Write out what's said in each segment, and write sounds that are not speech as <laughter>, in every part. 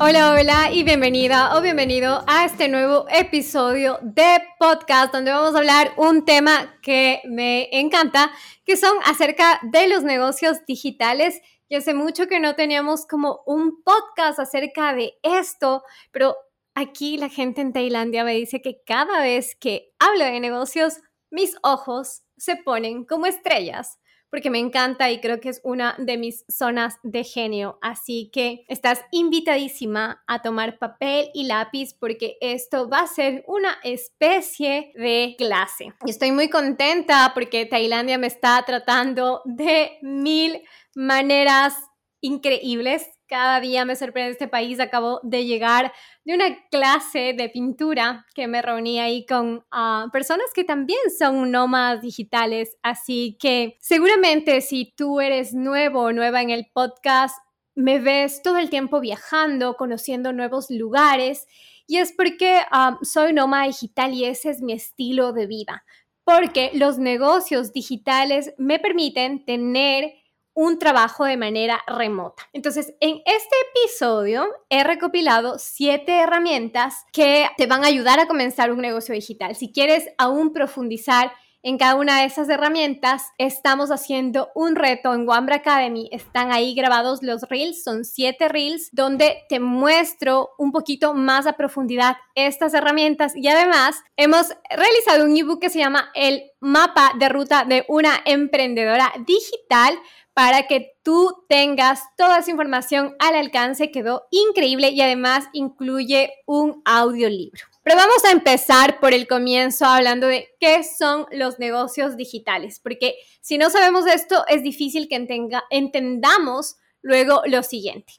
Hola, hola y bienvenida o bienvenido a este nuevo episodio de podcast donde vamos a hablar un tema que me encanta, que son acerca de los negocios digitales. Y hace mucho que no teníamos como un podcast acerca de esto, pero aquí la gente en Tailandia me dice que cada vez que hablo de negocios, mis ojos se ponen como estrellas porque me encanta y creo que es una de mis zonas de genio. Así que estás invitadísima a tomar papel y lápiz porque esto va a ser una especie de clase. Estoy muy contenta porque Tailandia me está tratando de mil maneras increíbles cada día me sorprende este país. Acabo de llegar de una clase de pintura que me reuní ahí con ah, personas que también son nómadas digitales. Así que seguramente si tú eres nuevo o nueva en el podcast, me ves todo el tiempo viajando, conociendo nuevos lugares. Y es porque ah, soy nómada digital y ese es mi estilo de vida. Porque los negocios digitales me permiten tener un trabajo de manera remota. Entonces, en este episodio he recopilado siete herramientas que te van a ayudar a comenzar un negocio digital. Si quieres aún profundizar en cada una de esas herramientas, estamos haciendo un reto en Wambra Academy. Están ahí grabados los reels, son siete reels, donde te muestro un poquito más a profundidad estas herramientas. Y además, hemos realizado un ebook que se llama El mapa de ruta de una emprendedora digital para que tú tengas toda esa información al alcance. Quedó increíble y además incluye un audiolibro. Pero vamos a empezar por el comienzo hablando de qué son los negocios digitales, porque si no sabemos esto es difícil que entendamos luego lo siguiente.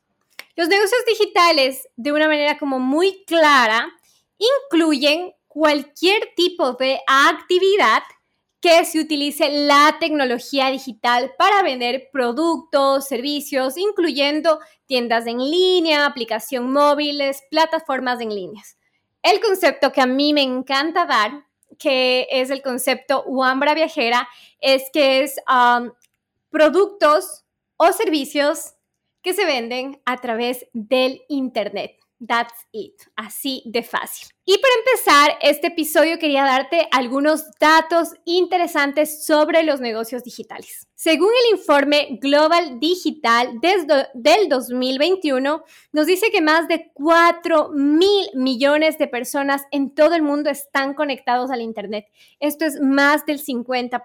Los negocios digitales, de una manera como muy clara, incluyen cualquier tipo de actividad que se utilice la tecnología digital para vender productos, servicios, incluyendo tiendas en línea, aplicación móviles, plataformas en líneas. El concepto que a mí me encanta dar, que es el concepto Wambra Viajera, es que es um, productos o servicios que se venden a través del Internet. That's it, así de fácil. Y para empezar este episodio quería darte algunos datos interesantes sobre los negocios digitales. Según el informe Global Digital desde del 2021, nos dice que más de 4 mil millones de personas en todo el mundo están conectados al Internet. Esto es más del 50%.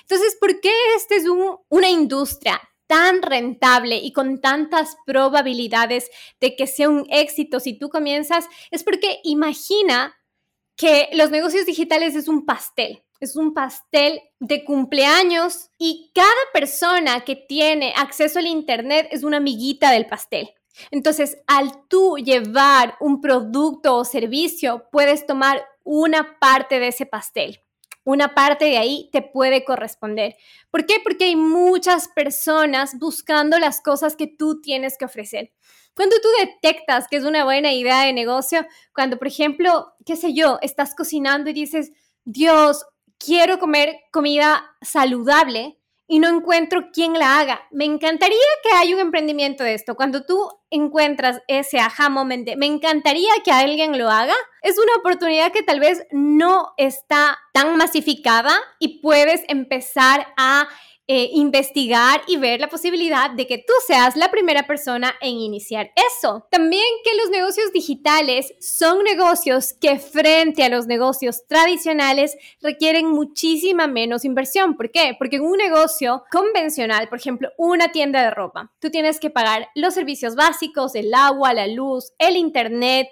Entonces, ¿por qué esta es una industria tan rentable y con tantas probabilidades de que sea un éxito si tú comienzas, es porque imagina que los negocios digitales es un pastel. Es un pastel de cumpleaños y cada persona que tiene acceso al Internet es una amiguita del pastel. Entonces, al tú llevar un producto o servicio, puedes tomar una parte de ese pastel una parte de ahí te puede corresponder. ¿Por qué? Porque hay muchas personas buscando las cosas que tú tienes que ofrecer. Cuando tú detectas que es una buena idea de negocio, cuando, por ejemplo, qué sé yo, estás cocinando y dices, Dios, quiero comer comida saludable, y no encuentro quién la haga. Me encantaría que haya un emprendimiento de esto. Cuando tú encuentras ese aha moment me encantaría que alguien lo haga, es una oportunidad que tal vez no está tan masificada y puedes empezar a eh, investigar y ver la posibilidad de que tú seas la primera persona en iniciar eso. También que los negocios digitales son negocios que frente a los negocios tradicionales requieren muchísima menos inversión. ¿Por qué? Porque en un negocio convencional, por ejemplo, una tienda de ropa, tú tienes que pagar los servicios básicos, el agua, la luz, el internet,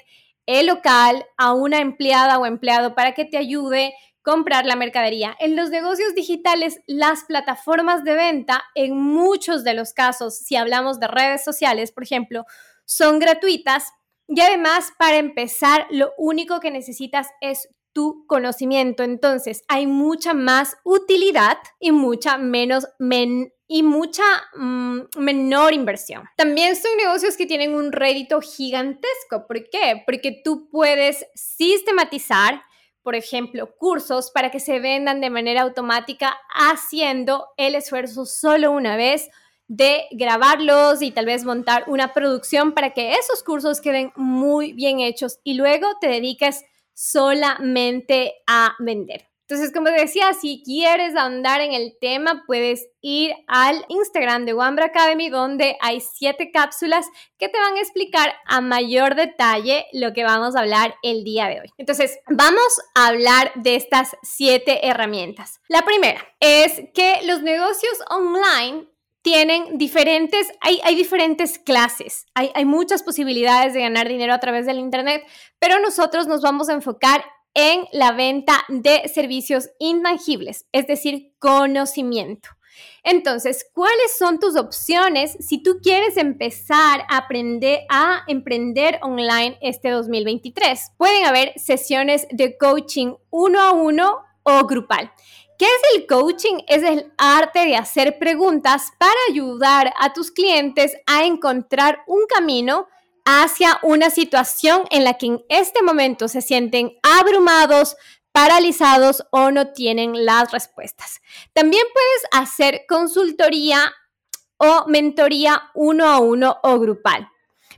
el local, a una empleada o empleado para que te ayude comprar la mercadería. En los negocios digitales, las plataformas de venta, en muchos de los casos, si hablamos de redes sociales, por ejemplo, son gratuitas y además, para empezar, lo único que necesitas es tu conocimiento. Entonces, hay mucha más utilidad y mucha menos y mucha mm, menor inversión. También son negocios que tienen un rédito gigantesco. ¿Por qué? Porque tú puedes sistematizar por ejemplo, cursos para que se vendan de manera automática haciendo el esfuerzo solo una vez. de grabarlos y tal vez montar una producción para que esos cursos queden muy bien hechos y luego te dediques solamente a vender. Entonces, como decía, si quieres ahondar en el tema, puedes ir al Instagram de Wambra Academy, donde hay siete cápsulas que te van a explicar a mayor detalle lo que vamos a hablar el día de hoy. Entonces, vamos a hablar de estas siete herramientas. La primera es que los negocios online tienen diferentes, hay, diferentes clases, hay, hay, muchas posibilidades de ganar dinero a través del Internet, pero nosotros nos vamos a enfocar en la venta de servicios intangibles, es decir, conocimiento. Entonces, ¿cuáles son tus opciones si tú quieres empezar a aprender a emprender online este 2023? Pueden haber sesiones de coaching uno a uno o grupal. ¿Qué es el coaching? Es el arte de hacer preguntas para ayudar a tus clientes a encontrar un camino hacia una situación en la que en este momento se sienten abrumados, paralizados o no tienen las respuestas. También puedes hacer consultoría o mentoría uno a uno o grupal.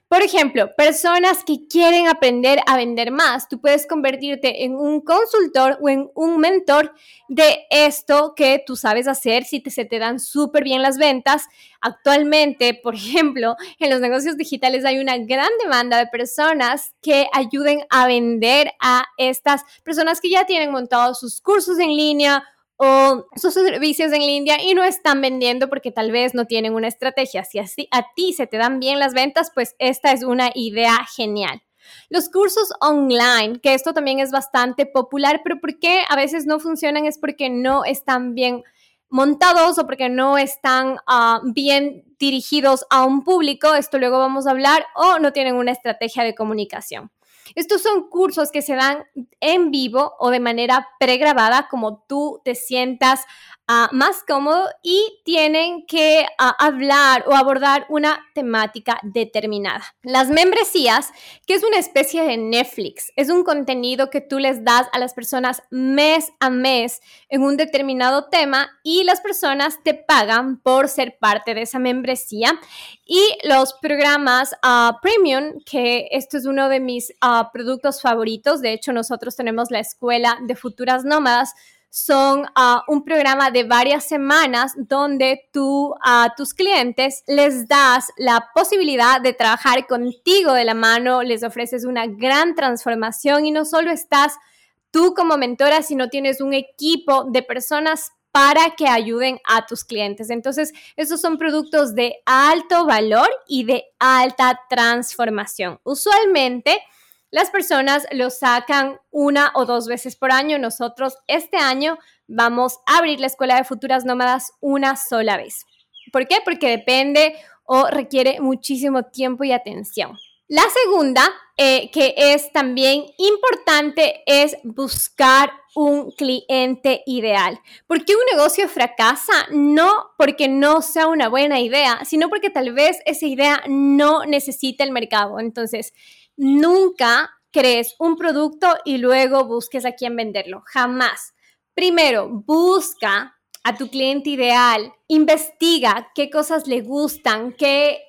Por ejemplo, personas que quieren aprender a vender más, tú puedes convertirte en un consultor o en un mentor de esto que tú sabes hacer si te, se te dan súper bien las ventas. Actualmente, <laughs> por ejemplo, en los negocios digitales hay una gran demanda de personas que ayuden a vender a estas personas que ya tienen montados sus cursos en línea o sus servicios en línea y no están vendiendo porque tal vez no tienen una estrategia. Si a ti se te dan bien las ventas, pues esta es una idea genial. Los cursos online, que esto también es bastante popular, pero ¿por qué a veces no funcionan? Es porque no están bien montados o porque no están ah, bien dirigidos a un público, esto luego vamos a hablar, o no tienen una estrategia de comunicación. Estos son cursos que se dan en vivo o de manera pregrabada, como tú te sientas Ah, más cómodo y tienen que ah, hablar o abordar una temática determinada. Las membresías, que es una especie de Netflix, es un contenido que tú les das a las personas mes a mes en un determinado tema y las personas te pagan por ser parte de esa membresía. Y los programas ah, premium, que esto es uno de mis productos favoritos, de hecho nosotros tenemos la escuela de futuras nómadas, son ah, un programa de varias semanas donde tú a tus clientes les das la posibilidad de trabajar contigo de la mano, les ofreces una gran transformación y no solo estás tú como mentora, sino tienes un equipo de personas para que ayuden a tus clientes. Entonces, esos son productos de alto valor y de alta transformación. Usualmente, las personas lo sacan una o dos veces por año. Nosotros este año vamos a abrir la Escuela de Futuras Nómadas una sola vez. ¿Por qué? Porque depende o requiere muchísimo tiempo y atención. La segunda, eh, que es también importante, es buscar un cliente ideal. ¿Por qué un negocio fracasa? No porque no sea una buena idea, sino porque tal vez esa idea no necesita el mercado. Entonces, Nunca crees un producto y luego busques a quién venderlo. Jamás. Primero, busca a tu cliente ideal, investiga qué cosas le gustan, qué,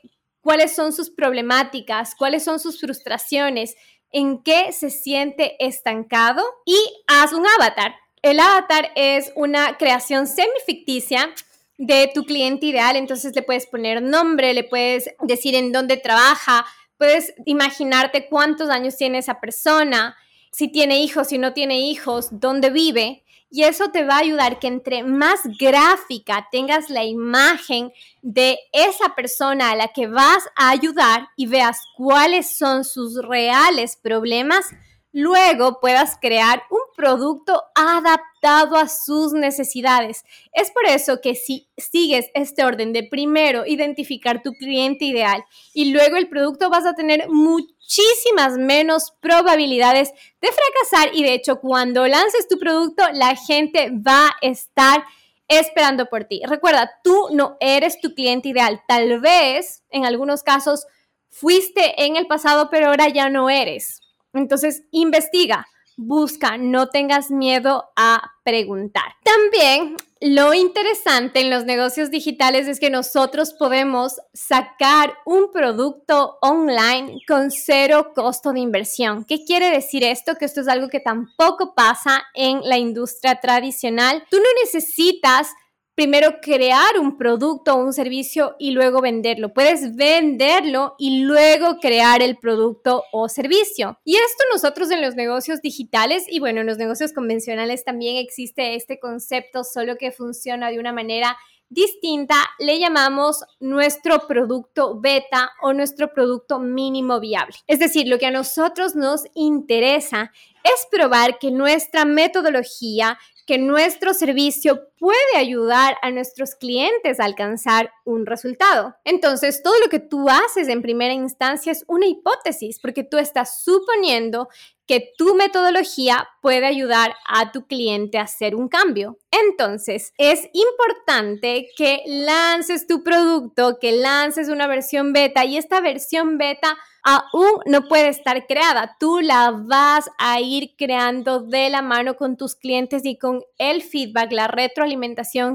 cuáles son sus problemáticas, cuáles son sus frustraciones, en qué se siente estancado y haz un avatar. El avatar es una creación semificticia de tu cliente ideal, entonces le puedes poner nombre, le puedes decir en dónde trabaja, Puedes imaginarte cuántos años tiene esa persona, si tiene hijos, si no tiene hijos, dónde vive. Y eso te va a ayudar que entre más gráfica tengas la imagen de esa persona a la que vas a ayudar y veas cuáles son sus reales problemas, luego puedas crear un producto adaptado a sus necesidades. Es por eso que si sigues este orden de primero identificar tu cliente ideal y luego el producto vas a tener muchísimas menos probabilidades de fracasar y de hecho cuando lances tu producto la gente va a estar esperando por ti. Recuerda, tú no eres tu cliente ideal. Tal vez en algunos casos fuiste en el pasado, pero ahora ya no eres. Entonces, investiga busca, no tengas miedo a preguntar. También lo interesante en los negocios digitales es que nosotros podemos sacar un producto online con cero costo de inversión. ¿Qué quiere decir esto? Que esto es algo que tampoco pasa en la industria tradicional. Tú no necesitas primero crear un producto o un servicio y luego venderlo. Puedes venderlo y luego crear el producto o servicio. Y esto nosotros en los negocios digitales y bueno, en los negocios convencionales también existe este concepto, solo que funciona de una manera distinta, le llamamos nuestro producto beta o nuestro producto mínimo viable. Es decir, lo que a nosotros nos interesa es probar que nuestra metodología que nuestro servicio puede ayudar a nuestros clientes a alcanzar un resultado. Entonces, todo lo que tú haces en primera instancia es una hipótesis, porque tú estás suponiendo que tu metodología puede ayudar a tu cliente a hacer un cambio. Entonces, es importante que lances tu producto, que lances una versión beta y esta versión beta aún no puede estar creada. Tú la vas a ir creando de la mano con tus clientes y con el feedback, la retroalimentación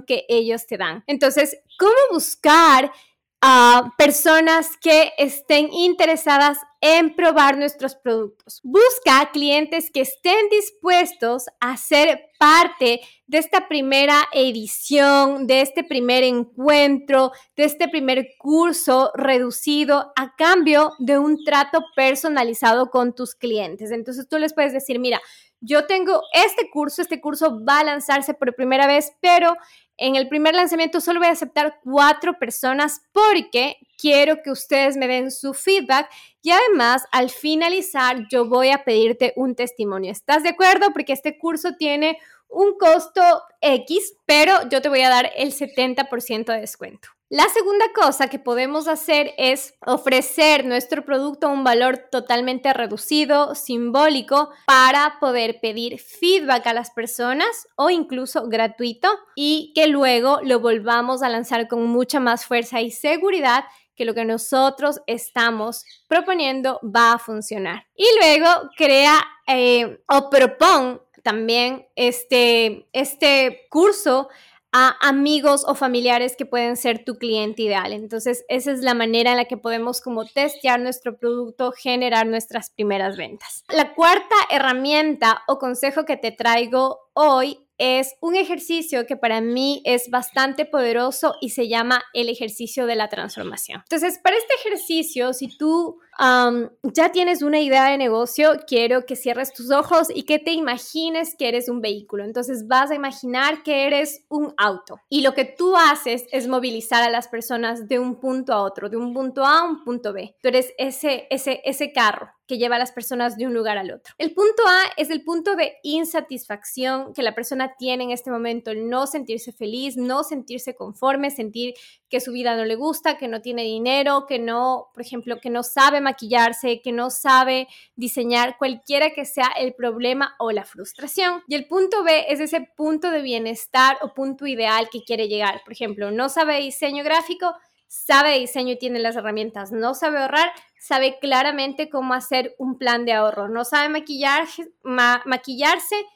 que ellos te dan. Entonces, ¿cómo buscar a personas que estén interesadas en probar nuestros productos. Busca clientes que estén dispuestos a ser parte de esta primera edición, de este primer encuentro, de este primer curso reducido a cambio de un trato personalizado con tus clientes. Entonces tú les puedes decir, mira, yo tengo este curso, este curso va a lanzarse por primera vez, pero en el primer lanzamiento solo voy a aceptar cuatro personas porque quiero que ustedes me den su feedback y además al finalizar yo voy a pedirte un testimonio. ¿Estás de acuerdo? Porque este curso tiene un costo X, pero yo te voy a dar el 70% de descuento. La segunda cosa que podemos hacer es ofrecer nuestro producto a un valor totalmente reducido, simbólico, para poder pedir feedback a las personas o incluso gratuito y que luego lo volvamos a lanzar con mucha más fuerza y seguridad que lo que nosotros estamos proponiendo va a funcionar. Y luego crea eh, o propon también este, este curso a amigos o familiares que pueden ser tu cliente ideal. Entonces, esa es la manera en la que podemos como testear nuestro producto, generar nuestras primeras ventas. La cuarta herramienta o consejo que te traigo hoy es un ejercicio que para mí es bastante poderoso y se llama el ejercicio de la transformación. Entonces, para este ejercicio, si tú ya tienes una idea de negocio, quiero que cierres tus ojos y que te imagines que eres un vehículo. Entonces, vas a imaginar que eres un auto y lo que tú haces es movilizar a las personas de un punto a otro, de un punto A a un punto B. Tú eres ese, ese, ese carro que lleva a las personas de un lugar al otro. El punto A es el punto de insatisfacción que la persona tiene en este momento, el no sentirse feliz, no sentirse conforme, sentir que su vida no le gusta, que no tiene dinero, que no, por ejemplo, que no sabe maquillarse, que no sabe diseñar, cualquiera que sea el problema o la frustración. Y el punto B es ese punto de bienestar o punto ideal que quiere llegar. Por ejemplo, no sabe diseño gráfico, sabe diseño y tiene las herramientas, no sabe ahorrar, sabe claramente cómo hacer un plan de ahorro, no sabe maquillarse,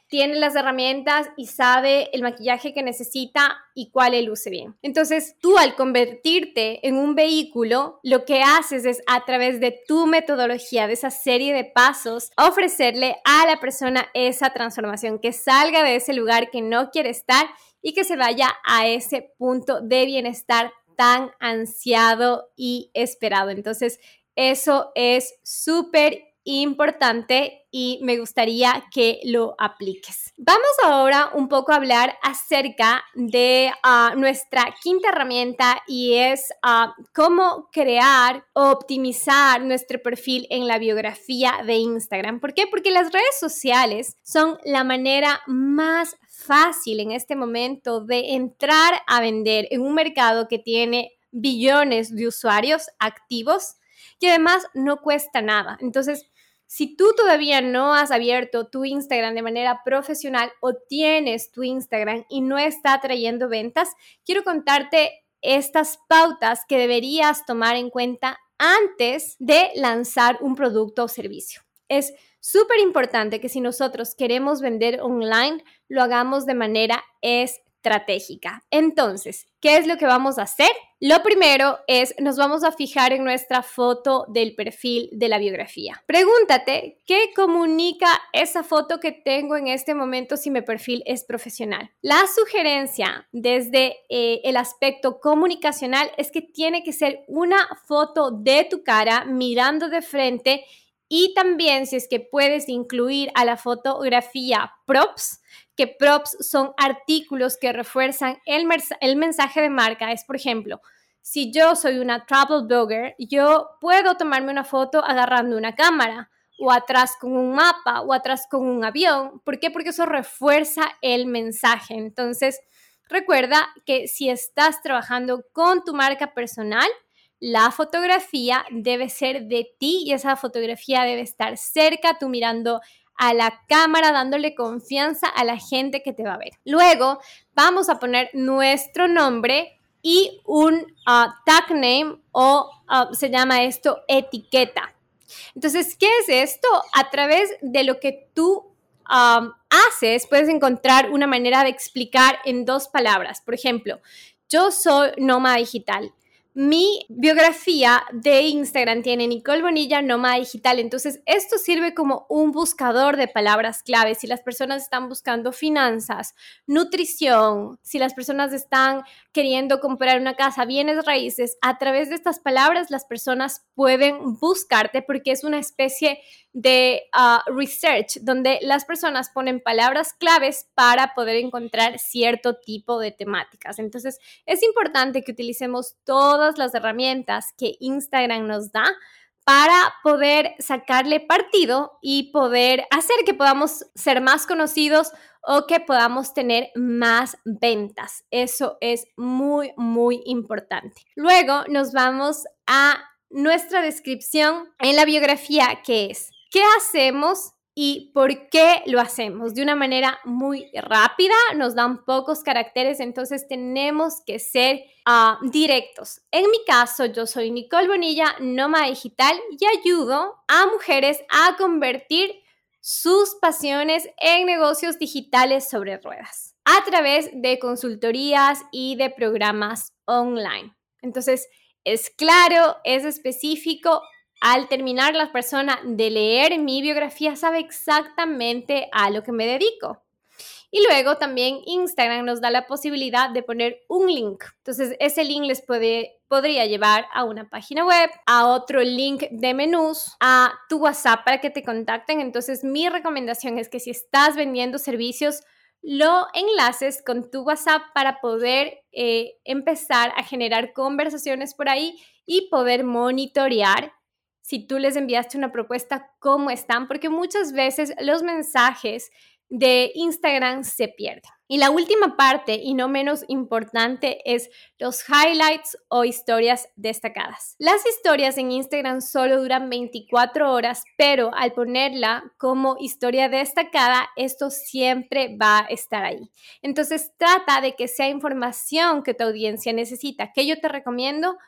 tiene las herramientas y sabe el maquillaje que necesita y cuál le luce bien. Entonces, tú al convertirte en un vehículo, lo que haces es a través de tu metodología, de esa serie de pasos, ofrecerle a la persona esa transformación, que salga de ese lugar que no quiere estar y que se vaya a ese punto de bienestar tan ansiado y esperado. Entonces, eso es súper importante y me gustaría que lo apliques. Vamos ahora un poco a hablar acerca de ah, nuestra quinta herramienta y es ah, cómo crear o optimizar nuestro perfil en la biografía de Instagram. ¿Por qué? Porque las redes sociales son la manera más fácil en este momento de entrar a vender en un mercado que tiene billones de usuarios activos y además no cuesta nada. Entonces, si tú todavía no has abierto tu Instagram de manera profesional o tienes tu Instagram y no está trayendo ventas, quiero contarte estas pautas que deberías tomar en cuenta antes de lanzar un producto o servicio. Es súper importante que si nosotros queremos vender online, lo hagamos de manera estratégica. Entonces, ¿qué es lo que vamos a hacer? Lo primero es, nos vamos a fijar en nuestra foto del perfil de la biografía. Pregúntate, ¿qué comunica esa foto que tengo en este momento si mi perfil es profesional? La sugerencia desde eh, el aspecto comunicacional es que tiene que ser una foto de tu cara mirando de frente y también si es que puedes incluir a la fotografía props, que props son artículos que refuerzan el, el mensaje de marca. Es, por ejemplo, si yo soy una travel blogger, yo puedo tomarme una foto agarrando una cámara o atrás con un mapa o atrás con un avión. ¿Por qué? Porque eso refuerza el mensaje. Entonces, recuerda que si estás trabajando con tu marca personal, la fotografía debe ser de ti y esa fotografía debe estar cerca, tú mirando a la cámara, dándole confianza a la gente que te va a ver. Luego vamos a poner nuestro nombre y un ah, tag name o ah, se llama esto etiqueta. Entonces, ¿qué es esto? A través de lo que tú haces, puedes encontrar una manera de explicar en dos palabras. Por ejemplo, yo soy nómada digital. Mi biografía de Instagram tiene Nicole Bonilla Nómada Digital, entonces esto sirve como un buscador de palabras clave. Si las personas están buscando finanzas, nutrición, si las personas están queriendo comprar una casa, bienes raíces, a través de estas palabras las personas pueden buscarte porque es una especie ah, research donde las personas ponen palabras claves para poder encontrar cierto tipo de temáticas. Entonces es importante que utilicemos todas las herramientas que Instagram nos da para poder sacarle partido y poder hacer que podamos ser más conocidos o que podamos tener más ventas. Eso es muy, muy importante. Luego nos vamos a nuestra descripción en la biografía, que es, ¿qué hacemos y por qué lo hacemos de una manera muy rápida, nos dan pocos caracteres, entonces tenemos que ser ah, directos. En mi caso, yo soy Nicole Bonilla, nómada digital y ayudo a mujeres a convertir sus pasiones en negocios digitales sobre ruedas a través de consultorías y de programas online. Entonces, es claro, es específico, al terminar la persona de leer mi biografía sabe exactamente a lo que me dedico. Y luego también Instagram nos da la posibilidad de poner un link. Entonces ese link les puede, podría llevar a una página web, a otro link de menús, a tu WhatsApp para que te contacten. Entonces mi recomendación es que si estás vendiendo servicios, lo enlaces con tu WhatsApp para poder eh, empezar a generar conversaciones por ahí y poder monitorear si tú les enviaste una propuesta, cómo están, porque muchas veces los mensajes de Instagram se pierden. Y la última parte, y no menos importante, es los highlights o historias destacadas. Las historias en Instagram solo duran 24 horas, pero al ponerla como historia destacada, esto siempre va a estar ahí. Entonces trata de que sea información que tu audiencia necesita. que yo te recomiendo?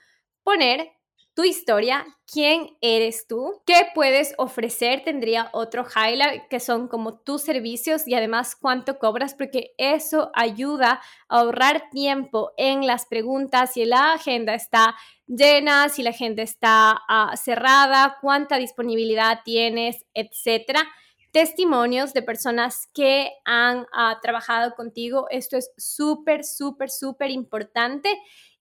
Poner tu historia, quién eres tú, qué puedes ofrecer, tendría otro highlight que son como tus servicios y además cuánto cobras, porque eso ayuda a ahorrar tiempo en las preguntas si la agenda está llena, si la agenda está ah, cerrada, cuánta disponibilidad tienes, etcétera testimonios de personas que han ah, trabajado contigo. Esto es súper, súper, súper importante.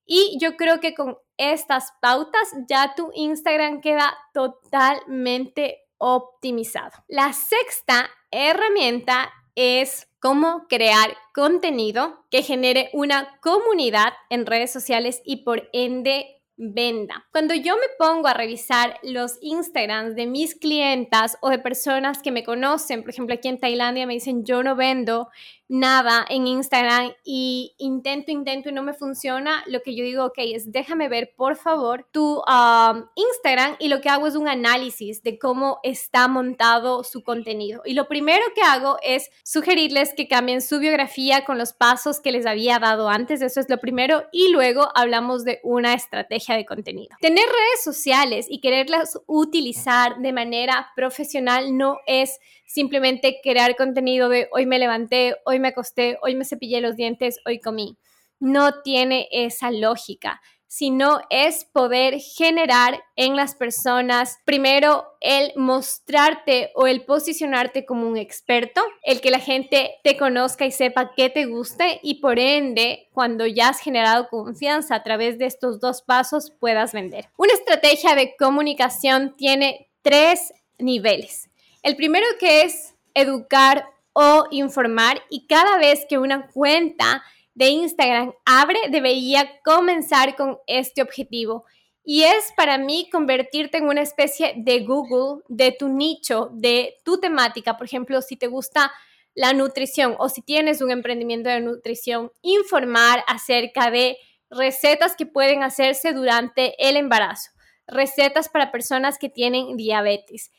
Y yo creo que con estas pautas ya tu Instagram queda totalmente optimizado. La sexta herramienta es cómo crear contenido que genere una comunidad en redes sociales y por ende venda. Cuando yo me pongo a revisar los Instagrams de mis clientas o de personas que me conocen, por ejemplo aquí en Tailandia me dicen yo no vendo nada en Instagram y intento, intento y no me funciona, lo que yo digo, ok, es déjame ver por favor tu um, Instagram y lo que hago es un análisis de cómo está montado su contenido. Y lo primero que hago es sugerirles que cambien su biografía con los pasos que les había dado antes, eso es lo primero, y luego hablamos de una estrategia de contenido. Tener redes sociales y quererlas utilizar de manera profesional no es simplemente crear contenido de hoy me levanté, hoy me acosté, hoy me cepillé los dientes, hoy comí. No tiene esa lógica sino es poder generar en las personas, primero, el mostrarte o el posicionarte como un experto, el que la gente te conozca y sepa qué te guste y por ende, cuando ya has generado confianza a través de estos dos pasos, puedas vender. Una estrategia de comunicación tiene tres niveles. El primero que es educar o informar y cada vez que una cuenta de Instagram abre debería comenzar con este objetivo. Y es para mí convertirte en una especie de Google de tu nicho, de tu temática. Por ejemplo, si te gusta la nutrición o si tienes un emprendimiento de nutrición, informar acerca de recetas que pueden hacerse durante el embarazo, recetas para personas que tienen diabetes,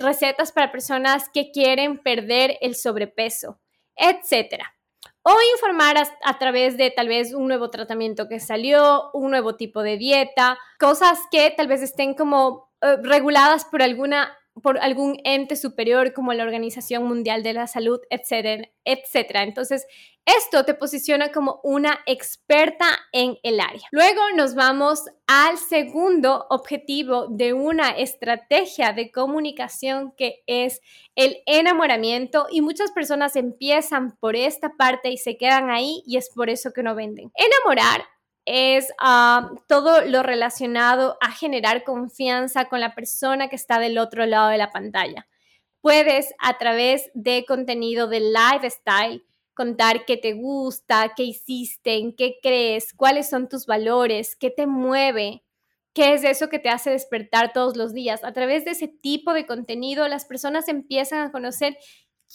recetas para personas que quieren perder el sobrepeso, etcétera. O informar a, través de tal vez un nuevo tratamiento que salió, un nuevo tipo de dieta, cosas que tal vez estén como eh, reguladas por alguna por algún ente superior como la Organización Mundial de la Salud, etcétera, etcétera. Entonces, esto te posiciona como una experta en el área. Luego nos vamos al segundo objetivo de una estrategia de comunicación que es el enamoramiento y muchas personas empiezan por esta parte y se quedan ahí y es por eso que no venden. Enamorar es ah, todo lo relacionado a generar confianza con la persona que está del otro lado de la pantalla. Puedes a través de contenido de lifestyle contar qué te gusta, qué hiciste, en qué crees, cuáles son tus valores, qué te mueve, qué es eso que te hace despertar todos los días. A través de ese tipo de contenido, las personas empiezan a conocer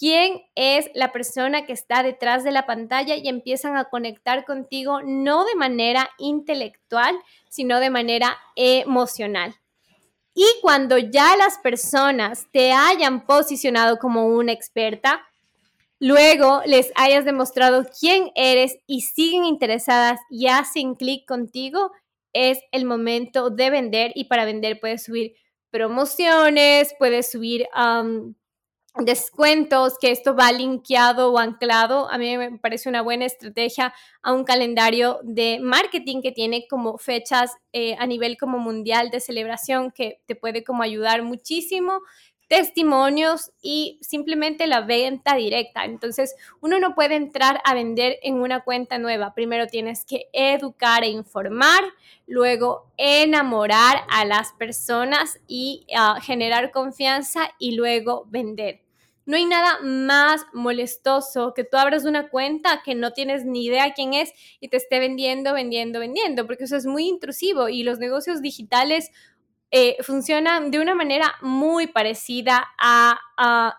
quién es la persona que está detrás de la pantalla y empiezan a conectar contigo no de manera intelectual, sino de manera emocional. Y cuando ya las personas te hayan posicionado como una experta, luego les hayas demostrado quién eres y siguen interesadas y hacen clic contigo, es el momento de vender y para vender puedes subir promociones, puedes subir descuentos, que esto va linkeado o anclado. A mí me parece una buena estrategia a un calendario de marketing que tiene como fechas eh, a nivel como mundial de celebración que te puede como ayudar muchísimo testimonios y simplemente la venta directa. Entonces, uno no puede entrar a vender en una cuenta nueva. Primero tienes que educar e informar, luego enamorar a las personas y ah, generar confianza y luego vender. No hay nada más molestoso que tú abras una cuenta que no tienes ni idea quién es y te esté vendiendo, vendiendo, vendiendo, porque eso es muy intrusivo y los negocios digitales eh, funcionan de una manera muy parecida a,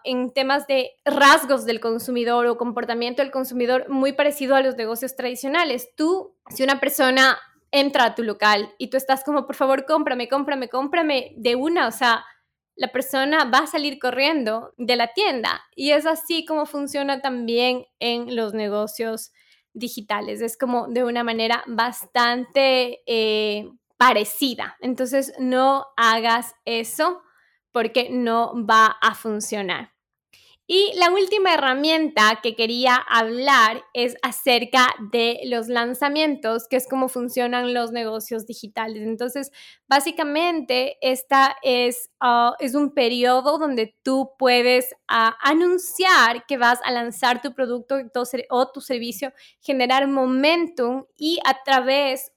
en temas de rasgos del consumidor o comportamiento del consumidor muy parecido a los negocios tradicionales. Tú, si una persona entra a tu local y tú estás como, por favor, cómprame, cómprame, cómprame de una, o sea, la persona va a salir corriendo de la tienda. Y es así como funciona también en los negocios digitales. Es como de una manera bastante eh, parecida. Entonces no hagas eso porque no va a funcionar. Y la última herramienta que quería hablar es acerca de los lanzamientos, que es cómo funcionan los negocios digitales. Entonces, básicamente, esta es, ah, es un periodo donde tú puedes ah, anunciar que vas a lanzar tu producto o tu servicio, generar momentum y a través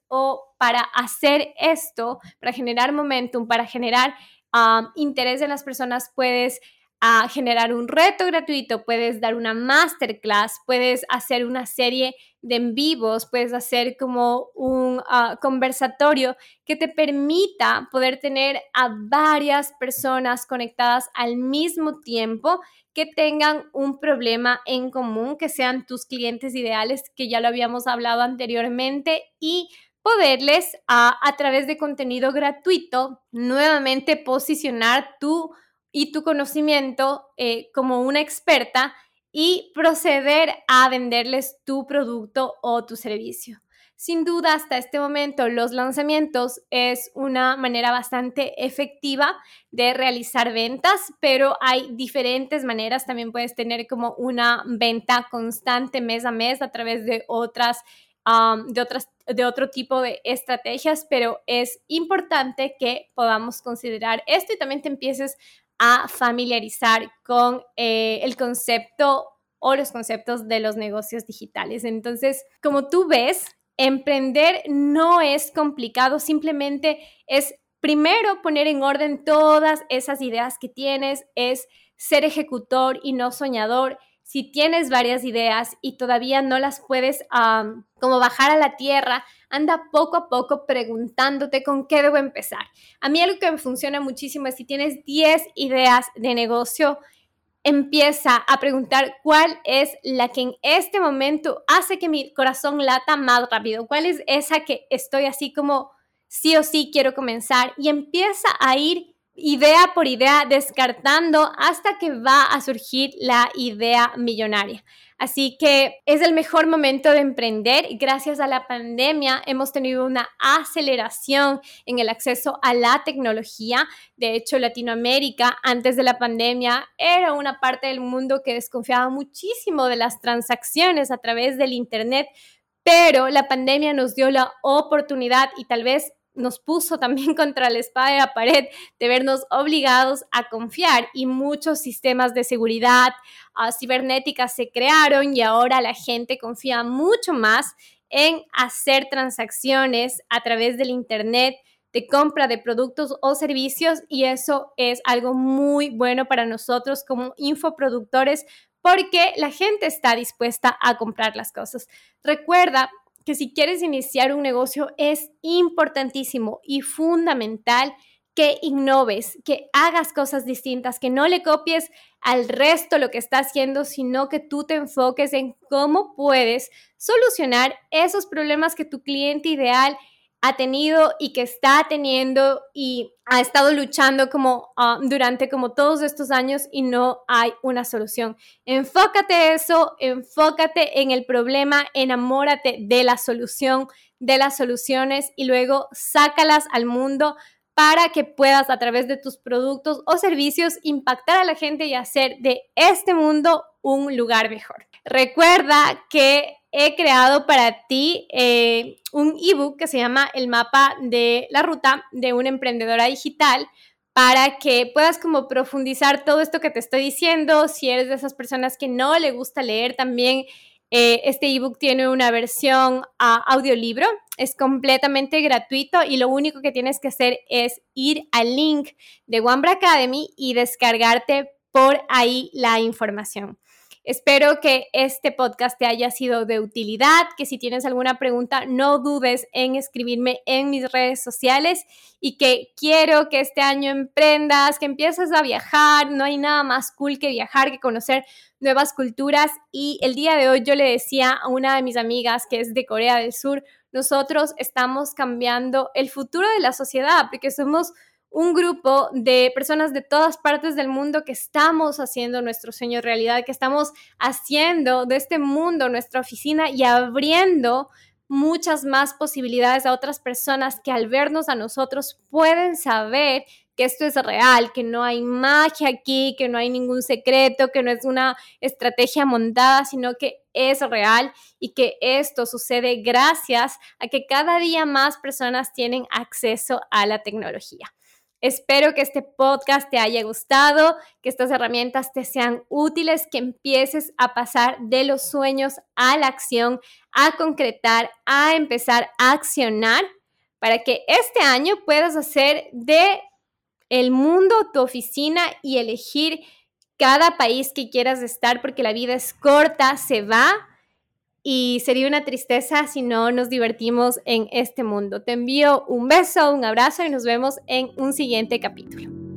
para hacer esto, para generar momentum, para generar ah, interés en las personas, puedes a generar un reto gratuito, puedes dar una masterclass, puedes hacer una serie de en vivos, puedes hacer como un ah, conversatorio que te permita poder tener a varias personas conectadas al mismo tiempo que tengan un problema en común, que sean tus clientes ideales, que ya lo habíamos hablado anteriormente, y poderles a, a través de contenido gratuito nuevamente posicionar tu y tu conocimiento eh, como una experta y proceder a venderles tu producto o tu servicio. Sin duda, hasta este momento, los lanzamientos es una manera bastante efectiva de realizar ventas, pero hay diferentes maneras. También puedes tener como una venta constante mes a mes a través de otras, de otras de otro tipo de estrategias, pero es importante que podamos considerar esto y también te empieces a familiarizar con eh, el concepto o los conceptos de los negocios digitales. Entonces, como tú ves, emprender no es complicado, simplemente es primero poner en orden todas esas ideas que tienes, es ser ejecutor y no soñador si tienes varias ideas y todavía no las puedes como bajar a la tierra, anda poco a poco preguntándote con qué debo empezar. A mí algo que me funciona muchísimo es si tienes 10 ideas de negocio, empieza a preguntar cuál es la que en este momento hace que mi corazón lata más rápido, cuál es esa que estoy así como sí o sí quiero comenzar y empieza a ir idea por idea, descartando hasta que va a surgir la idea millonaria. Así que es el mejor momento de emprender. Gracias a la pandemia hemos tenido una aceleración en el acceso a la tecnología. De hecho, Latinoamérica antes de la pandemia era una parte del mundo que desconfiaba muchísimo de las transacciones a través del Internet, pero la pandemia nos dio la oportunidad y tal vez nos puso también <laughs> contra la espada de la pared de vernos obligados a confiar y muchos sistemas de seguridad uh, cibernética se crearon y ahora la gente confía mucho más en hacer transacciones a través del Internet de compra de productos o servicios y eso es algo muy bueno para nosotros como infoproductores porque la gente está dispuesta a comprar las cosas. Recuerda que si quieres iniciar un negocio es importantísimo y fundamental que innoves, que hagas cosas distintas, que no le copies al resto lo que está haciendo, sino que tú te enfoques en cómo puedes solucionar esos problemas que tu cliente ideal ha tenido y que está teniendo y ha estado luchando como ah, durante como todos estos años y no hay una solución. Enfócate eso, enfócate en el problema, enamórate de la solución, de las soluciones y luego sácalas al mundo para que puedas a través de tus productos o servicios impactar a la gente y hacer de este mundo un lugar mejor. Recuerda que he creado para ti eh, un ebook que se llama El mapa de la ruta de una emprendedora digital para que puedas como profundizar todo esto que te estoy diciendo. Si eres de esas personas que no le gusta leer, también eh, este ebook tiene una versión a audiolibro. Es completamente gratuito y lo único que tienes que hacer es ir al link de Wambra Academy y descargarte por ahí la información. Espero que este podcast te haya sido de utilidad, que si tienes alguna pregunta no dudes en escribirme en mis redes sociales y que quiero que este año emprendas, que empieces a viajar, no hay nada más cool que viajar, que conocer nuevas culturas. Y el día de hoy yo le decía a una de mis amigas que es de Corea del Sur, nosotros estamos cambiando el futuro de la sociedad porque somos un grupo de personas de todas partes del mundo que estamos haciendo nuestro sueño realidad, que estamos haciendo de este mundo nuestra oficina y abriendo muchas más posibilidades a otras personas que al vernos a nosotros pueden saber que esto es real, que no hay magia aquí, que no hay ningún secreto, que no es una estrategia montada, sino que es real y que esto sucede gracias a que cada día más personas tienen acceso a la tecnología. Espero que este podcast te haya gustado, que estas herramientas te sean útiles, que empieces a pasar de los sueños a la acción, a concretar, a empezar a accionar para que este año puedas hacer de el mundo tu oficina y elegir cada país que quieras estar porque la vida es corta, se va y sería una tristeza si no nos divertimos en este mundo. Te envío un beso, un abrazo y nos vemos en un siguiente capítulo.